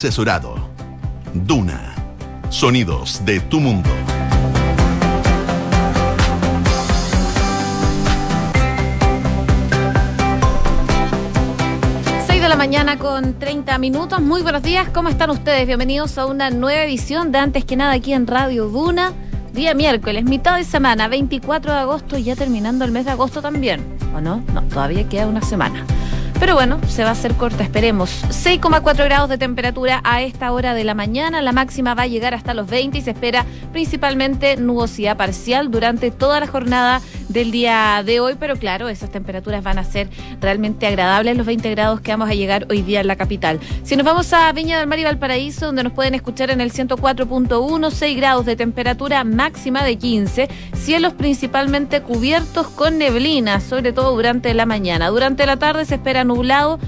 Asesorado. Duna. Sonidos de tu mundo. de la mañana con 30 minutos. Muy buenos días, ¿cómo están ustedes? Bienvenidos a una nueva edición de Antes que nada aquí en Radio Duna. Día miércoles, mitad de semana, 24 de agosto, ya terminando el mes de agosto también. ¿O no? No, todavía queda una semana. Pero bueno, se va a hacer corta, esperemos. 6,4 grados de temperatura a esta hora de la mañana. La máxima va a llegar hasta los 20 y se espera principalmente nubosidad parcial durante toda la jornada del día de hoy. Pero claro, esas temperaturas van a ser realmente agradables, los 20 grados que vamos a llegar hoy día en la capital. Si nos vamos a Viña del Mar y Valparaíso, donde nos pueden escuchar en el 104.1, 6 grados de temperatura máxima de 15. Cielos principalmente cubiertos con neblina, sobre todo durante la mañana. Durante la tarde se esperan nublado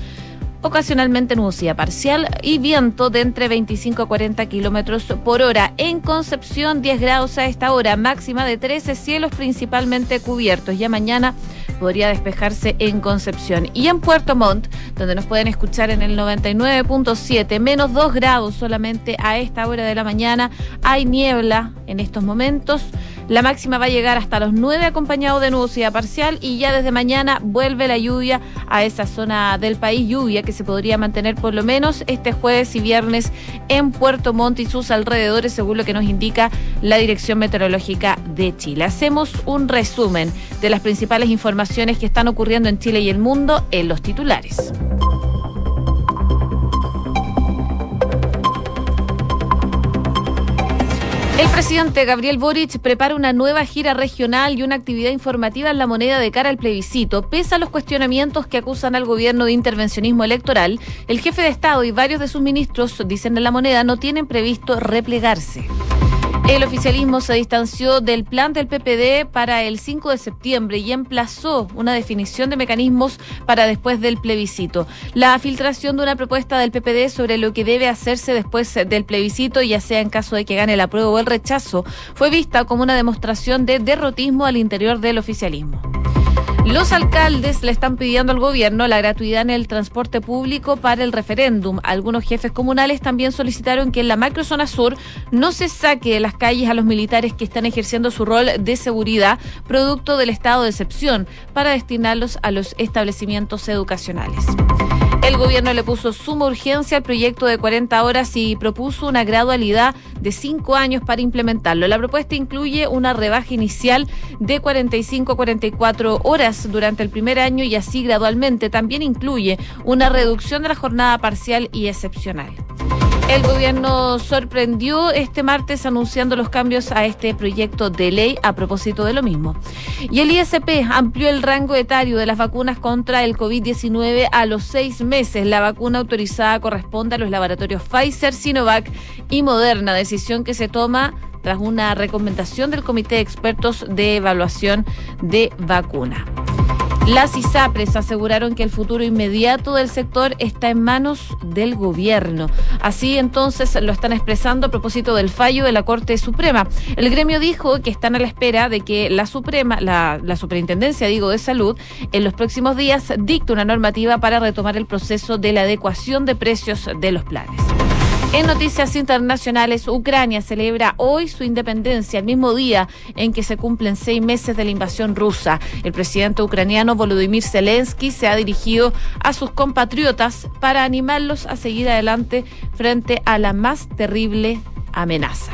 ocasionalmente nubosidad parcial y viento de entre 25 a 40 kilómetros por hora. En Concepción, 10 grados a esta hora, máxima de 13, cielos principalmente cubiertos. Ya mañana podría despejarse en Concepción. Y en Puerto Montt, donde nos pueden escuchar en el 99.7, menos 2 grados solamente a esta hora de la mañana. Hay niebla en estos momentos. La máxima va a llegar hasta los 9 acompañado de nubosidad parcial y ya desde mañana vuelve la lluvia a esa zona del país, lluvia que se podría mantener por lo menos este jueves y viernes en Puerto Montt y sus alrededores, según lo que nos indica la Dirección Meteorológica de Chile. Hacemos un resumen de las principales informaciones que están ocurriendo en Chile y el mundo en los titulares. El presidente Gabriel Boric prepara una nueva gira regional y una actividad informativa en la moneda de cara al plebiscito. Pese a los cuestionamientos que acusan al gobierno de intervencionismo electoral, el jefe de Estado y varios de sus ministros, dicen en la moneda, no tienen previsto replegarse. El oficialismo se distanció del plan del PPD para el 5 de septiembre y emplazó una definición de mecanismos para después del plebiscito. La filtración de una propuesta del PPD sobre lo que debe hacerse después del plebiscito, ya sea en caso de que gane el apruebo o el rechazo, fue vista como una demostración de derrotismo al interior del oficialismo. Los alcaldes le están pidiendo al gobierno la gratuidad en el transporte público para el referéndum. Algunos jefes comunales también solicitaron que en la macrozona sur no se saque de las calles a los militares que están ejerciendo su rol de seguridad producto del estado de excepción para destinarlos a los establecimientos educacionales. El gobierno le puso suma urgencia al proyecto de 40 horas y propuso una gradualidad de 5 años para implementarlo. La propuesta incluye una rebaja inicial de 45 a 44 horas durante el primer año y así gradualmente. También incluye una reducción de la jornada parcial y excepcional. El gobierno sorprendió este martes anunciando los cambios a este proyecto de ley a propósito de lo mismo. Y el ISP amplió el rango etario de las vacunas contra el COVID-19 a los seis meses. La vacuna autorizada corresponde a los laboratorios Pfizer, Sinovac y Moderna, decisión que se toma tras una recomendación del Comité de Expertos de Evaluación de Vacuna. Las ISAPRES aseguraron que el futuro inmediato del sector está en manos del gobierno. Así entonces lo están expresando a propósito del fallo de la Corte Suprema. El gremio dijo que están a la espera de que la Suprema, la, Superintendencia, digo, de Salud, en los próximos días dicte una normativa para retomar el proceso de la adecuación de precios de los planes. En noticias internacionales, Ucrania celebra hoy su independencia, el mismo día en que se cumplen seis meses de la invasión rusa. El presidente ucraniano Volodymyr Zelensky se ha dirigido a sus compatriotas para animarlos a seguir adelante frente a la más terrible amenaza.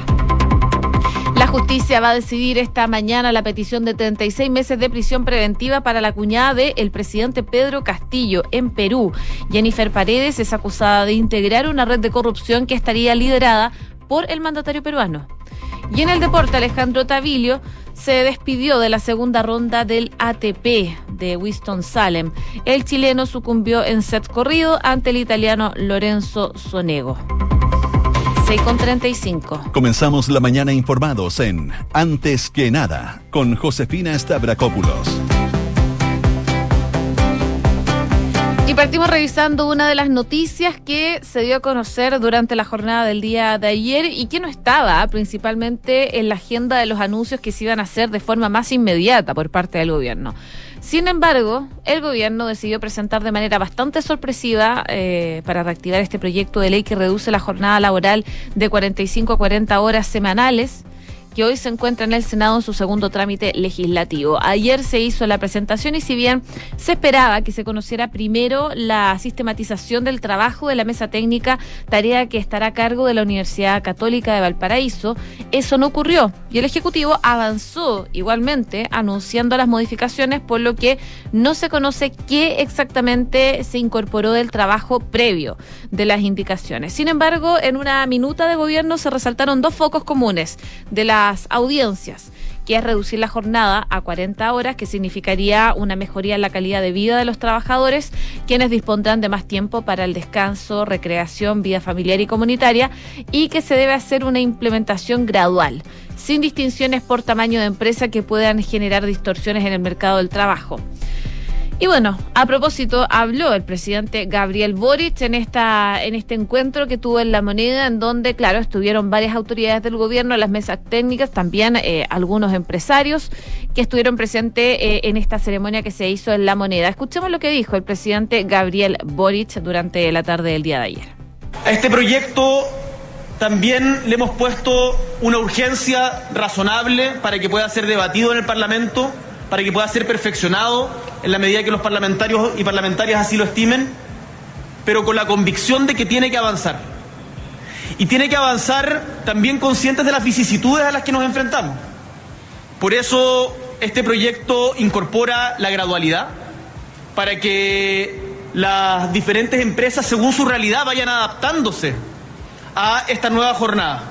La justicia va a decidir esta mañana la petición de 36 meses de prisión preventiva para la cuñada del presidente Pedro Castillo en Perú. Jennifer Paredes es acusada de integrar una red de corrupción que estaría liderada por el mandatario peruano. Y en el deporte, Alejandro Tavilio se despidió de la segunda ronda del ATP de Winston Salem. El chileno sucumbió en set corrido ante el italiano Lorenzo Sonego. 6 con 35. Comenzamos la mañana informados en Antes que nada con Josefina Stavrakopoulos partimos revisando una de las noticias que se dio a conocer durante la jornada del día de ayer y que no estaba principalmente en la agenda de los anuncios que se iban a hacer de forma más inmediata por parte del gobierno. Sin embargo, el gobierno decidió presentar de manera bastante sorpresiva eh, para reactivar este proyecto de ley que reduce la jornada laboral de 45 a 40 horas semanales que hoy se encuentra en el Senado en su segundo trámite legislativo. Ayer se hizo la presentación y si bien se esperaba que se conociera primero la sistematización del trabajo de la mesa técnica, tarea que estará a cargo de la Universidad Católica de Valparaíso, eso no ocurrió y el Ejecutivo avanzó igualmente anunciando las modificaciones, por lo que no se conoce qué exactamente se incorporó del trabajo previo de las indicaciones. Sin embargo, en una minuta de gobierno se resaltaron dos focos comunes de la audiencias, que es reducir la jornada a 40 horas, que significaría una mejoría en la calidad de vida de los trabajadores, quienes dispondrán de más tiempo para el descanso, recreación, vida familiar y comunitaria, y que se debe hacer una implementación gradual, sin distinciones por tamaño de empresa que puedan generar distorsiones en el mercado del trabajo. Y bueno, a propósito, habló el presidente Gabriel Boric en esta en este encuentro que tuvo en La Moneda, en donde, claro, estuvieron varias autoridades del gobierno, las mesas técnicas, también eh, algunos empresarios que estuvieron presentes eh, en esta ceremonia que se hizo en La Moneda. Escuchemos lo que dijo el presidente Gabriel Boric durante la tarde del día de ayer. A este proyecto también le hemos puesto una urgencia razonable para que pueda ser debatido en el Parlamento para que pueda ser perfeccionado en la medida que los parlamentarios y parlamentarias así lo estimen, pero con la convicción de que tiene que avanzar. Y tiene que avanzar también conscientes de las vicisitudes a las que nos enfrentamos. Por eso este proyecto incorpora la gradualidad para que las diferentes empresas, según su realidad, vayan adaptándose a esta nueva jornada.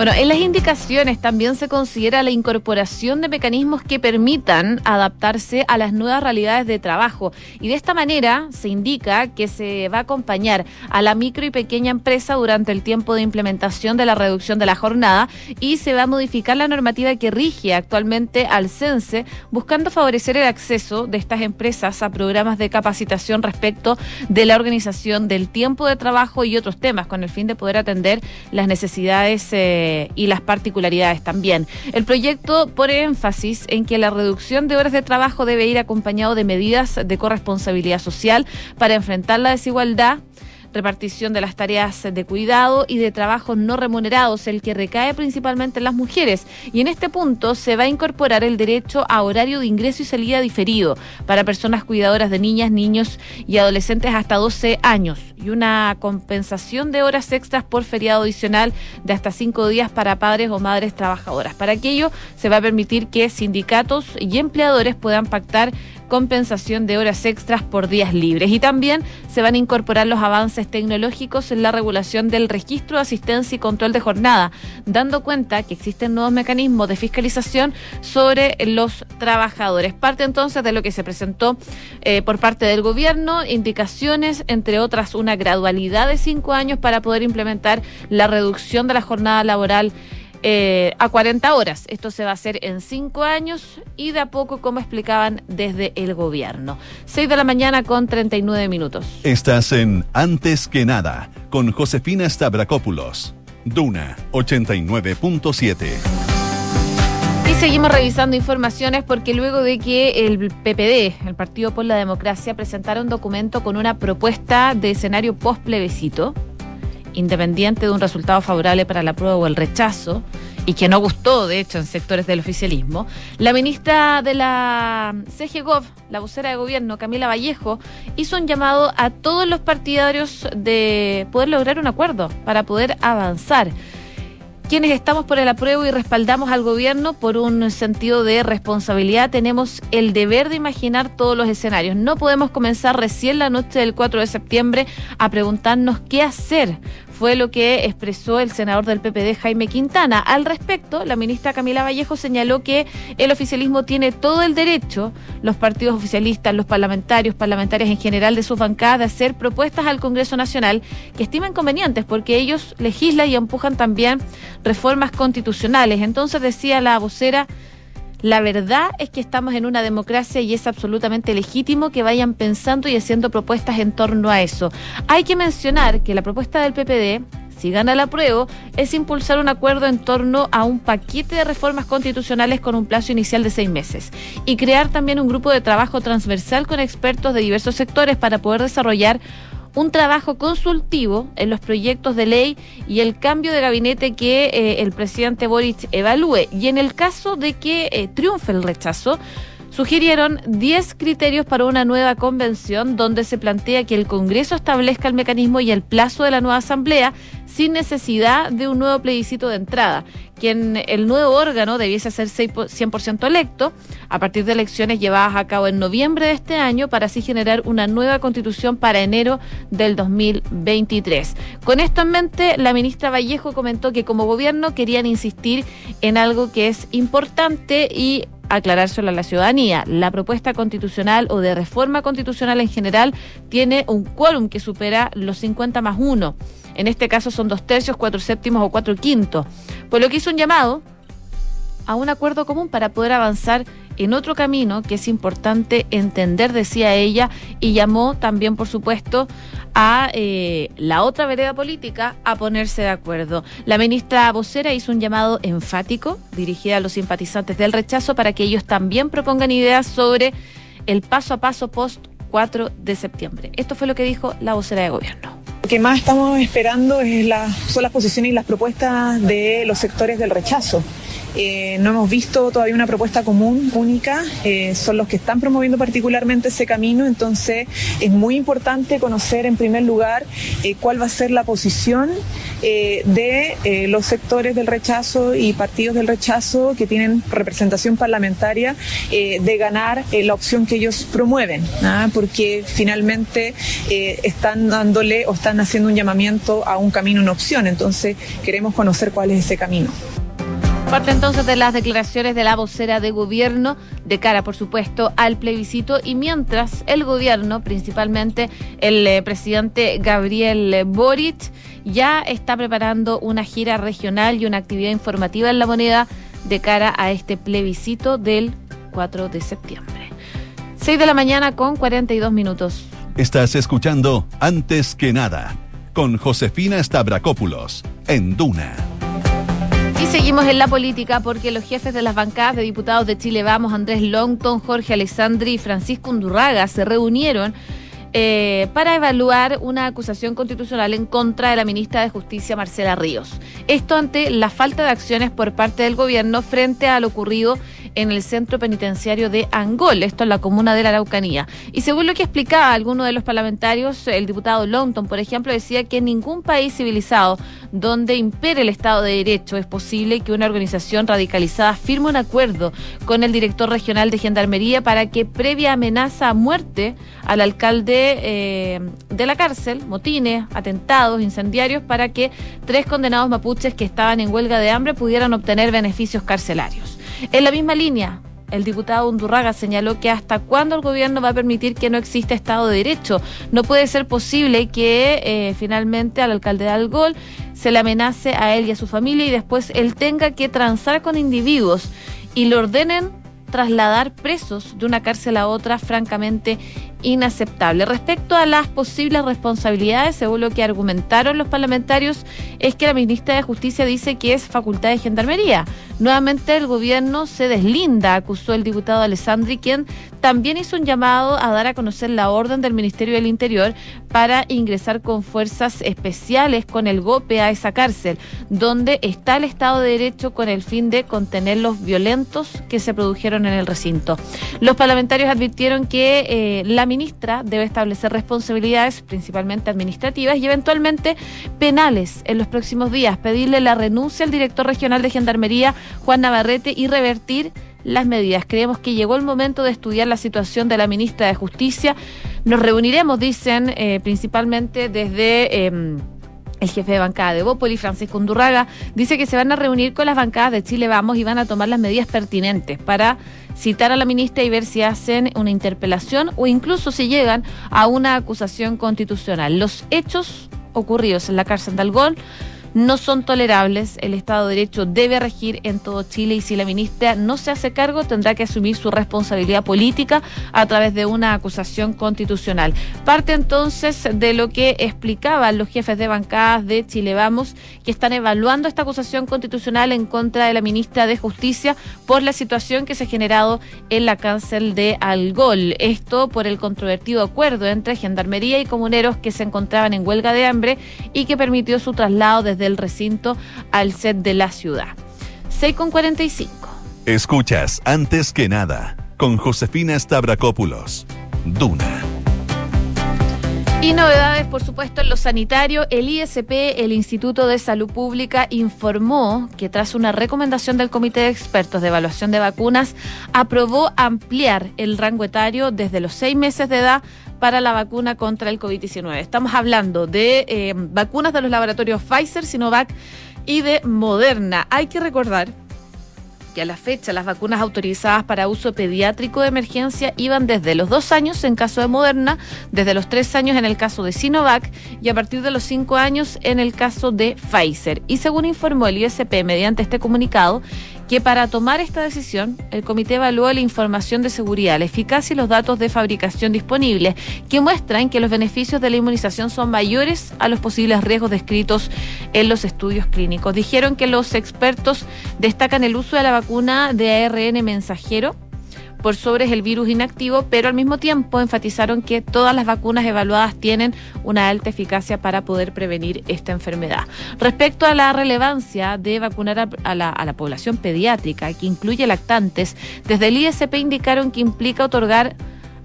Bueno, en las indicaciones también se considera la incorporación de mecanismos que permitan adaptarse a las nuevas realidades de trabajo. Y de esta manera se indica que se va a acompañar a la micro y pequeña empresa durante el tiempo de implementación de la reducción de la jornada y se va a modificar la normativa que rige actualmente al CENSE buscando favorecer el acceso de estas empresas a programas de capacitación respecto de la organización del tiempo de trabajo y otros temas con el fin de poder atender las necesidades eh, y las particularidades también. El proyecto pone énfasis en que la reducción de horas de trabajo debe ir acompañado de medidas de corresponsabilidad social para enfrentar la desigualdad repartición de las tareas de cuidado y de trabajos no remunerados, el que recae principalmente en las mujeres. Y en este punto se va a incorporar el derecho a horario de ingreso y salida diferido para personas cuidadoras de niñas, niños y adolescentes hasta 12 años y una compensación de horas extras por feriado adicional de hasta cinco días para padres o madres trabajadoras. Para aquello se va a permitir que sindicatos y empleadores puedan pactar compensación de horas extras por días libres. Y también se van a incorporar los avances tecnológicos en la regulación del registro asistencia y control de jornada, dando cuenta que existen nuevos mecanismos de fiscalización sobre los trabajadores. Parte entonces de lo que se presentó eh, por parte del gobierno, indicaciones, entre otras, una gradualidad de cinco años para poder implementar la reducción de la jornada laboral eh, a 40 horas. Esto se va a hacer en cinco años y de a poco, como explicaban desde el gobierno. 6 de la mañana con 39 minutos. Estás en Antes que nada con Josefina Stavrakopoulos. Duna 89.7. Y seguimos revisando informaciones porque luego de que el PPD, el Partido por la Democracia, presentara un documento con una propuesta de escenario post plebiscito, independiente de un resultado favorable para la prueba o el rechazo, y que no gustó, de hecho, en sectores del oficialismo, la ministra de la CGGOV, la vocera de gobierno, Camila Vallejo, hizo un llamado a todos los partidarios de poder lograr un acuerdo para poder avanzar quienes estamos por el apruebo y respaldamos al gobierno por un sentido de responsabilidad, tenemos el deber de imaginar todos los escenarios. No podemos comenzar recién la noche del 4 de septiembre a preguntarnos qué hacer fue lo que expresó el senador del PPD, Jaime Quintana. Al respecto, la ministra Camila Vallejo señaló que el oficialismo tiene todo el derecho, los partidos oficialistas, los parlamentarios, parlamentarias en general de sus bancadas, de hacer propuestas al Congreso Nacional que estimen convenientes, porque ellos legislan y empujan también reformas constitucionales. Entonces decía la vocera, La verdad es que estamos en una democracia y es absolutamente legítimo que vayan pensando y haciendo propuestas en torno a eso. Hay que mencionar que la propuesta del PPD si gana la prueba, es impulsar un acuerdo en torno a un paquete de reformas constitucionales con un plazo inicial de seis meses y crear también un grupo de trabajo transversal con expertos de diversos sectores para poder desarrollar un trabajo consultivo en los proyectos de ley y el cambio de gabinete que eh, el presidente Boric evalúe. Y en el caso de que eh, triunfe el rechazo, sugirieron 10 criterios para una nueva convención donde se plantea que el Congreso establezca el mecanismo y el plazo de la nueva Asamblea sin necesidad de un nuevo plebiscito de entrada, quien el nuevo órgano debiese ser 100% electo a partir de elecciones llevadas a cabo en noviembre de este año para así generar una nueva constitución para enero del 2023. Con esto en mente, la ministra Vallejo comentó que como gobierno querían insistir en algo que es importante y aclarárselo a la ciudadanía. La propuesta constitucional o de reforma constitucional en general tiene un quórum que supera los 50 más 1. En este caso son dos tercios, cuatro séptimos o cuatro quintos. Por lo que hizo un llamado a un acuerdo común para poder avanzar en otro camino que es importante entender, decía ella, y llamó también, por supuesto, a eh, la otra vereda política a ponerse de acuerdo. La ministra vocera hizo un llamado enfático dirigida a los simpatizantes del rechazo para que ellos también propongan ideas sobre el paso a paso post 4 de septiembre. Esto fue lo que dijo la vocera de gobierno. Lo que más estamos esperando es la, son las posiciones y las propuestas de los sectores del rechazo. Eh, no hemos visto todavía una propuesta común, única. Eh, son los que están promoviendo particularmente ese camino. Entonces, es muy importante conocer en primer lugar eh, cuál va a ser la posición de los sectores del rechazo y partidos del rechazo que tienen representación parlamentaria de ganar la opción que ellos promueven, ¿ah? porque finalmente están dándole o están haciendo un llamamiento a un camino, una opción. Entonces, queremos conocer cuál es ese camino. Parte entonces de las declaraciones de la vocera de gobierno de cara, por supuesto, al plebiscito y mientras el gobierno, principalmente el eh, presidente Gabriel Boric, ya está preparando una gira regional y una actividad informativa en la moneda de cara a este plebiscito del 4 de septiembre. 6 de la mañana con 42 minutos. Estás escuchando Antes que nada con Josefina Stavrakopoulos en Duna seguimos en la política porque los jefes de las bancadas de diputados de Chile Vamos, Andrés Longton, Jorge Alessandri y Francisco Undurraga, se reunieron eh, para evaluar una acusación constitucional en contra de la ministra de Justicia, Marcela Ríos. Esto ante la falta de acciones por parte del gobierno frente a lo ocurrido en el centro penitenciario de Angol, esto en la comuna de la Araucanía. Y según lo que explicaba alguno de los parlamentarios, el diputado Longton, por ejemplo, decía que en ningún país civilizado donde impere el Estado de Derecho es posible que una organización radicalizada firme un acuerdo con el director regional de Gendarmería para que previa amenaza a muerte al alcalde eh, de la cárcel, motines, atentados, incendiarios, para que tres condenados mapuches que estaban en huelga de hambre pudieran obtener beneficios carcelarios. En la misma línea, el diputado Undurraga señaló que hasta cuándo el gobierno va a permitir que no exista Estado de Derecho. No puede ser posible que eh, finalmente al alcalde de Algol se le amenace a él y a su familia y después él tenga que transar con individuos y le ordenen trasladar presos de una cárcel a otra, francamente inaceptable. Respecto a las posibles responsabilidades, según lo que argumentaron los parlamentarios, es que la ministra de Justicia dice que es facultad de gendarmería. Nuevamente el gobierno se deslinda, acusó el diputado Alessandri, quien también hizo un llamado a dar a conocer la orden del Ministerio del Interior para ingresar con fuerzas especiales con el GOPE a esa cárcel, donde está el Estado de Derecho con el fin de contener los violentos que se produjeron en el recinto. Los parlamentarios advirtieron que eh, la ministra debe establecer responsabilidades principalmente administrativas y eventualmente penales en los próximos días, pedirle la renuncia al director regional de Gendarmería, Juan Navarrete, y revertir las medidas. Creemos que llegó el momento de estudiar la situación de la ministra de Justicia. Nos reuniremos, dicen, eh, principalmente desde... Em, el jefe de bancada de Bópoli, Francisco Undurraga, dice que se van a reunir con las bancadas de Chile Vamos y van a tomar las medidas pertinentes para citar a la ministra y ver si hacen una interpelación o incluso si llegan a una acusación constitucional. Los hechos ocurridos en la cárcel de Algón no son tolerables. El Estado de Derecho debe regir en todo Chile y si la ministra no se hace cargo tendrá que asumir su responsabilidad política a través de una acusación constitucional. Parte entonces de lo que explicaban los jefes de bancadas de Chile Vamos, que están evaluando esta acusación constitucional en contra de la ministra de Justicia por la situación que se ha generado en la cárcel de Algol. Esto por el controvertido acuerdo entre Gendarmería y comuneros que se encontraban en huelga de hambre y que permitió su traslado desde del recinto al set de la ciudad. 6 con 45. Escuchas antes que nada con Josefina Stavrakopoulos. Duna. Y novedades, por supuesto, en lo sanitario. El ISP, el Instituto de Salud Pública, informó que tras una recomendación del Comité de Expertos de Evaluación de Vacunas, aprobó ampliar el rango etario desde los seis meses de edad para la vacuna contra el COVID-19. Estamos hablando de eh, vacunas de los laboratorios Pfizer, Sinovac y de Moderna. Hay que recordar que a la fecha las vacunas autorizadas para uso pediátrico de emergencia iban desde los dos años en caso de Moderna, desde los tres años en el caso de Sinovac y a partir de los cinco años en el caso de Pfizer. Y según informó el ISP mediante este comunicado, que para tomar esta decisión el comité evaluó la información de seguridad, la eficacia y los datos de fabricación disponibles, que muestran que los beneficios de la inmunización son mayores a los posibles riesgos descritos en los estudios clínicos. Dijeron que los expertos destacan el uso de la vacuna de ARN mensajero por sobre el virus inactivo, pero al mismo tiempo enfatizaron que todas las vacunas evaluadas tienen una alta eficacia para poder prevenir esta enfermedad. Respecto a la relevancia de vacunar a, la, a la población pediátrica, que incluye lactantes, desde el ISP indicaron que implica otorgar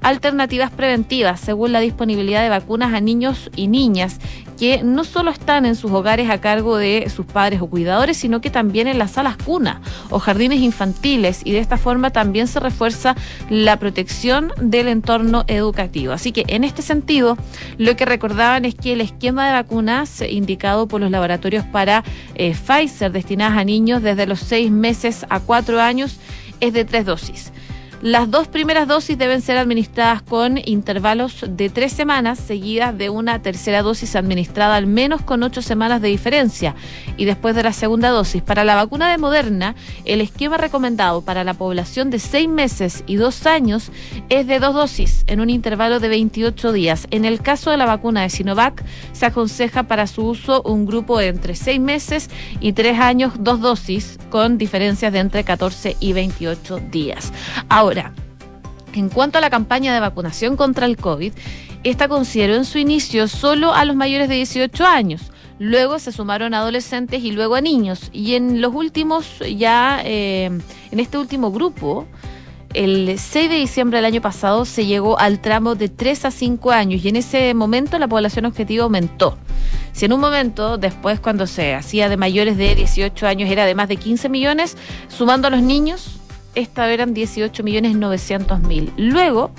alternativas preventivas según la disponibilidad de vacunas a niños y niñas que no solo están en sus hogares a cargo de sus padres o cuidadores, sino que también en las salas cuna o jardines infantiles y de esta forma también se refuerza la protección del entorno educativo. Así que en este sentido, lo que recordaban es que el esquema de vacunas indicado por los laboratorios para eh, Pfizer destinadas a niños desde los seis meses a cuatro años es de tres dosis. Las dos primeras dosis deben ser administradas con intervalos de tres semanas, seguidas de una tercera dosis administrada al menos con ocho semanas de diferencia. Y después de la segunda dosis, para la vacuna de Moderna, el esquema recomendado para la población de seis meses y dos años es de dos dosis en un intervalo de 28 días. En el caso de la vacuna de Sinovac, se aconseja para su uso un grupo de entre seis meses y tres años, dos dosis, con diferencias de entre 14 y 28 días. En cuanto a la campaña de vacunación contra el COVID, esta consideró en su inicio solo a los mayores de 18 años. Luego se sumaron adolescentes y luego a niños. Y en los últimos, ya eh, en este último grupo, el 6 de diciembre del año pasado se llegó al tramo de 3 a 5 años y en ese momento la población objetiva aumentó. Si en un momento, después cuando se hacía de mayores de 18 años era de más de 15 millones, sumando a los niños, esta eran 18 millones 900 mil. Luego,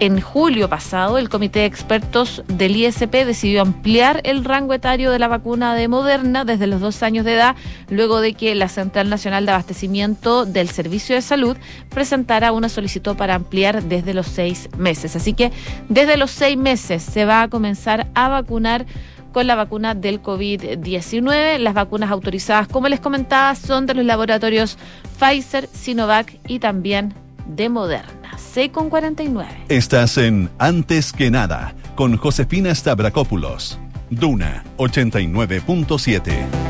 en julio pasado, el comité de expertos del ISP decidió ampliar el rango etario de la vacuna de Moderna desde los dos años de edad, luego de que la Central Nacional de Abastecimiento del Servicio de Salud presentara una solicitud para ampliar desde los seis meses. Así que desde los seis meses se va a comenzar a vacunar con la vacuna del COVID-19. Las vacunas autorizadas, como les comentaba, son de los laboratorios Pfizer, Sinovac y también de Moderna. C con 49. Estás en Antes que nada con Josefina Stavrakopoulos. Duna 89.7.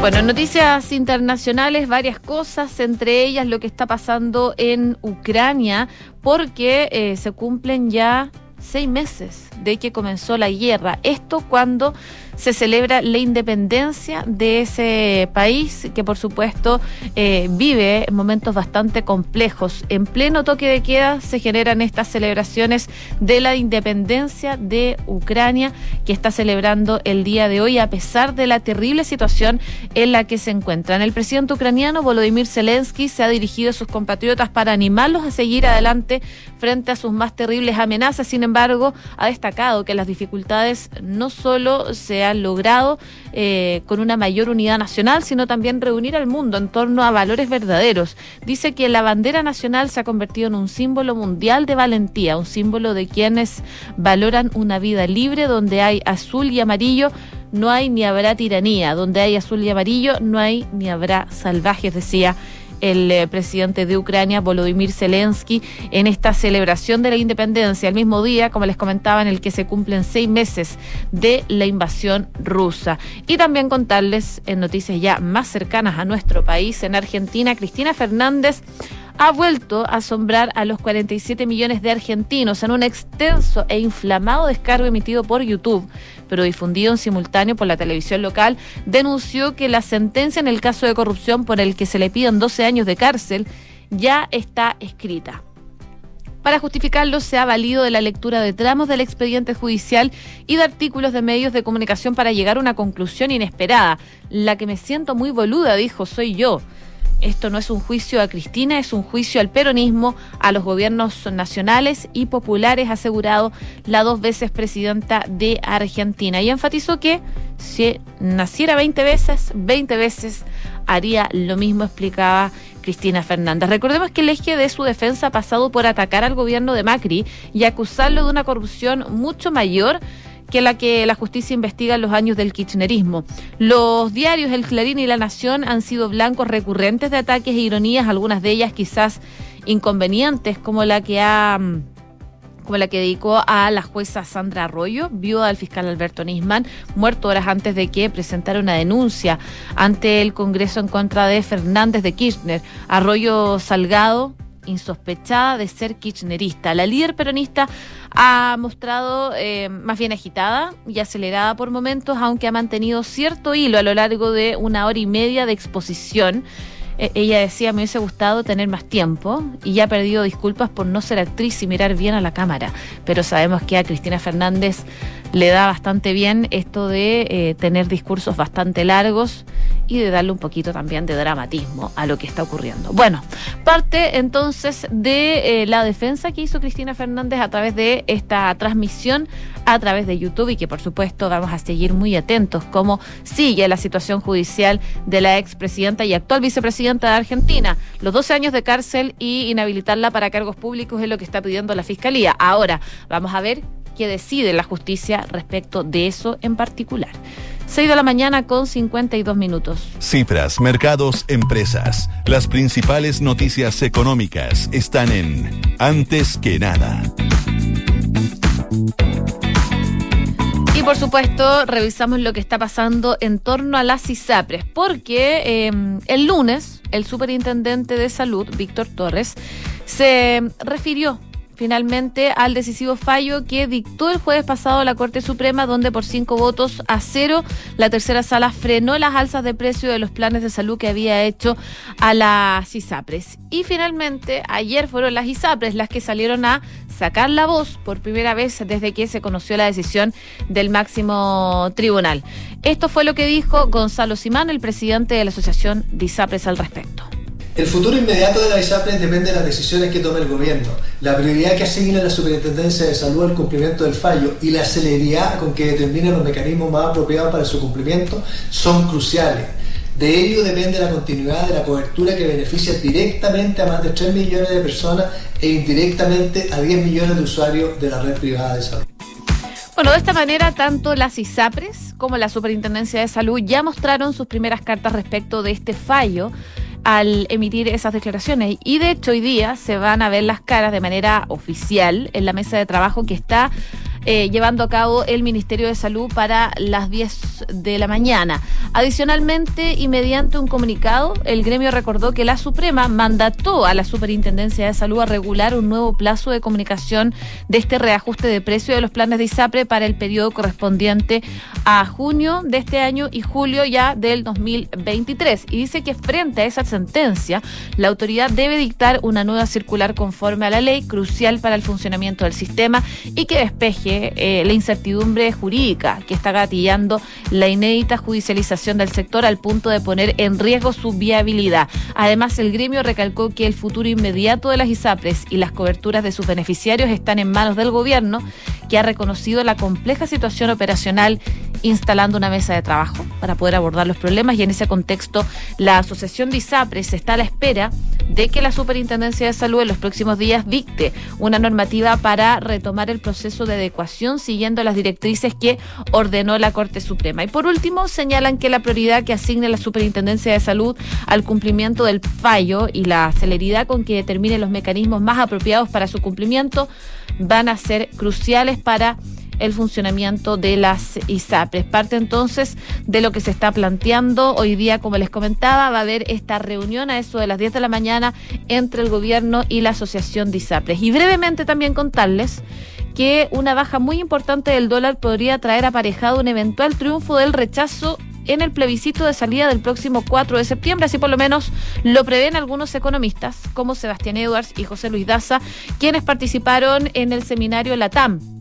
Bueno, noticias internacionales, varias cosas, entre ellas lo que está pasando en Ucrania, porque eh, se cumplen ya seis meses de que comenzó la guerra. Esto cuando se celebra la independencia de ese país que por supuesto eh, vive momentos bastante complejos. En pleno toque de queda se generan estas celebraciones de la independencia de Ucrania que está celebrando el día de hoy a pesar de la terrible situación en la que se encuentran. El presidente ucraniano Volodymyr Zelensky se ha dirigido a sus compatriotas para animarlos a seguir adelante frente a sus más terribles amenazas. Sin embargo, ha destacado que las dificultades no solo se logrado eh, con una mayor unidad nacional, sino también reunir al mundo en torno a valores verdaderos. Dice que la bandera nacional se ha convertido en un símbolo mundial de valentía, un símbolo de quienes valoran una vida libre donde hay azul y amarillo no hay ni habrá tiranía. Donde hay azul y amarillo, no hay ni habrá salvajes, decía el eh, presidente de Ucrania, Volodymyr Zelensky, en esta celebración de la independencia, el mismo día, como les comentaba, en el que se cumplen seis meses de la invasión rusa. Y también contarles en noticias ya más cercanas a nuestro país, en Argentina, Cristina Fernández ha vuelto a asombrar a los 47 millones de argentinos en un extenso e inflamado descargo emitido por YouTube, pero difundido en simultáneo por la televisión local, denunció que la sentencia en el caso de corrupción por el que se le piden 12 años de cárcel ya está escrita. Para justificarlo, se ha valido de la lectura de tramos del expediente judicial y de artículos de medios de comunicación para llegar a una conclusión inesperada. La que me siento muy boluda, dijo, soy yo esto no es un juicio a Cristina, es un juicio al peronismo, a los gobiernos nacionales y populares, asegurado la dos veces presidenta de Argentina. Y enfatizó que si naciera 20 veces, 20 veces haría lo mismo, explicaba Cristina Fernández. Recordemos que el eje de su defensa ha pasado por atacar al gobierno de Macri y acusarlo de una corrupción mucho mayor que la que la justicia investiga en los años del kirchnerismo. Los diarios El Clarín y La Nación han sido blancos recurrentes de ataques e ironías, algunas de ellas quizás inconvenientes, como la que ha como la que dedicó a la jueza Sandra Arroyo, viuda del fiscal Alberto Nisman, muerto horas antes de que presentara una denuncia ante el Congreso en contra de Fernández de Kirchner. Arroyo Salgado, insospechada de ser kirchnerista. La líder peronista ha mostrado eh, más bien agitada y acelerada por momentos, aunque ha mantenido cierto hilo a lo largo de una hora y media de exposición. Eh, ella decía, me hubiese gustado tener más tiempo y ya ha perdido disculpas por no ser actriz y mirar bien a la cámara. Pero sabemos que a Cristina Fernández le da bastante bien esto de eh, tener discursos bastante largos y de darle un poquito también de dramatismo a lo que está ocurriendo. Bueno, parte entonces de eh, la defensa que hizo Cristina Fernández a través de esta transmisión a través de YouTube y que por supuesto vamos a seguir muy atentos cómo sigue la situación judicial de la expresidenta y actual vicepresidenta de Argentina. Los 12 años de cárcel y inhabilitarla para cargos públicos es lo que está pidiendo la Fiscalía. Ahora, vamos a ver qué decide la justicia respecto de eso en particular. 6 de la mañana con 52 minutos. Cifras, mercados, empresas. Las principales noticias económicas están en Antes que nada. Por supuesto, revisamos lo que está pasando en torno a las ISAPRES, porque em, el lunes el superintendente de salud, Víctor Torres, se refirió finalmente al decisivo fallo que dictó el jueves pasado la Corte Suprema, donde por cinco votos a cero la tercera sala frenó las alzas de precio de los planes de salud que había hecho a las ISAPRES. Y finalmente, ayer fueron las ISAPRES las que salieron a sacar la voz por primera vez desde que se conoció la decisión del máximo tribunal. Esto fue lo que dijo Gonzalo Simán, el presidente de la Asociación de ISAPRES al respecto. El futuro inmediato de la ISAPRES depende de las decisiones que tome el gobierno, la prioridad que asigne la Superintendencia de Salud al cumplimiento del fallo y la celeridad con que determinen los mecanismos más apropiados para su cumplimiento son cruciales. De ello depende la continuidad de la cobertura que beneficia directamente a más de 3 millones de personas e indirectamente a 10 millones de usuarios de la red privada de salud. Bueno, de esta manera, tanto las ISAPRES como la Superintendencia de Salud ya mostraron sus primeras cartas respecto de este fallo al emitir esas declaraciones. Y de hecho hoy día se van a ver las caras de manera oficial en la mesa de trabajo que está eh, llevando a cabo el Ministerio de Salud para las 10 de la mañana. Adicionalmente, y mediante un comunicado, el gremio recordó que la Suprema mandató a la Superintendencia de Salud a regular un nuevo plazo de comunicación de este reajuste de precio de los planes de ISAPRE para el periodo correspondiente a junio de este año y julio ya del 2023. Y dice que frente a esa sentencia, la autoridad debe dictar una nueva circular conforme a la ley, crucial para el funcionamiento del sistema y que despeje eh, la incertidumbre jurídica que está gatillando la inédita judicialización del sector al punto de poner en riesgo su viabilidad. Además, el gremio recalcó que el futuro inmediato de las ISAPRES y las coberturas de sus beneficiarios están en manos del gobierno, que ha reconocido la compleja situación operacional instalando una mesa de trabajo para poder abordar los problemas y en ese contexto la Asociación de ISAPRES está a la espera de que la Superintendencia de Salud en los próximos días dicte una normativa para retomar el proceso de adecuación siguiendo las directrices que ordenó la Corte Suprema. Y por último, señalan que la prioridad que asigne la Superintendencia de Salud al cumplimiento del fallo y la celeridad con que determine los mecanismos más apropiados para su cumplimiento van a ser cruciales para el funcionamiento de las ISAPRES. Parte entonces de lo que se está planteando. Hoy día, como les comentaba, va a haber esta reunión a eso de las 10 de la mañana entre el gobierno y la Asociación de ISAPRES. Y brevemente también contarles que una baja muy importante del dólar podría traer aparejado un eventual triunfo del rechazo en el plebiscito de salida del próximo 4 de septiembre, así por lo menos lo prevén algunos economistas como Sebastián Edwards y José Luis Daza, quienes participaron en el seminario LATAM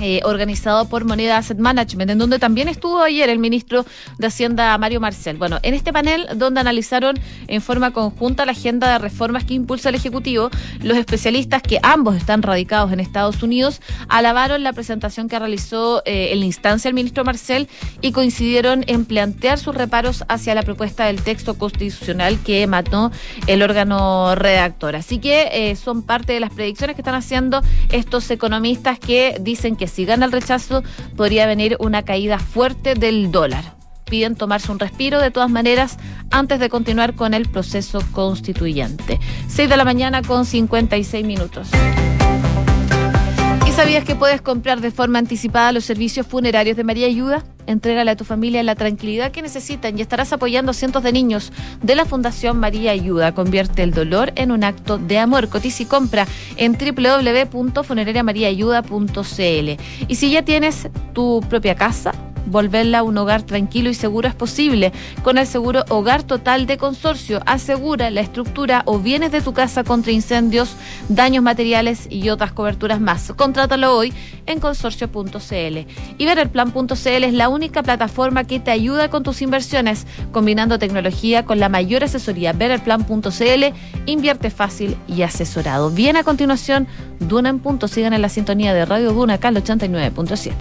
eh, organizado por Moneda Asset Management, en donde también estuvo ayer el ministro de Hacienda Mario Marcel. Bueno, en este panel donde analizaron en forma conjunta la agenda de reformas que impulsa el Ejecutivo, los especialistas que ambos están radicados en Estados Unidos alabaron la presentación que realizó eh, en la instancia el ministro Marcel y coincidieron en plantear sus reparos hacia la propuesta del texto constitucional que mató el órgano redactor. Así que eh, son parte de las predicciones que están haciendo estos economistas que dicen que si gana el rechazo podría venir una caída fuerte del dólar. Piden tomarse un respiro de todas maneras antes de continuar con el proceso constituyente. 6 de la mañana con 56 minutos. ¿Y sabías que puedes comprar de forma anticipada los servicios funerarios de María Ayuda? Entrégale a tu familia la tranquilidad que necesitan y estarás apoyando a cientos de niños de la Fundación María Ayuda. Convierte el dolor en un acto de amor. Cotiza y compra en www.funerariamariaayuda.cl. Y si ya tienes tu propia casa, volverla a un hogar tranquilo y seguro es posible. Con el seguro Hogar Total de Consorcio, asegura la estructura o bienes de tu casa contra incendios, daños materiales y otras coberturas más. Contrátalo hoy en consorcio.cl. Y verelplan.cl es la única plataforma que te ayuda con tus inversiones, combinando tecnología con la mayor asesoría. Verelplan.cl invierte fácil y asesorado. Bien a continuación, Duna en punto. Sigan en la sintonía de Radio Duna, acá 89.7.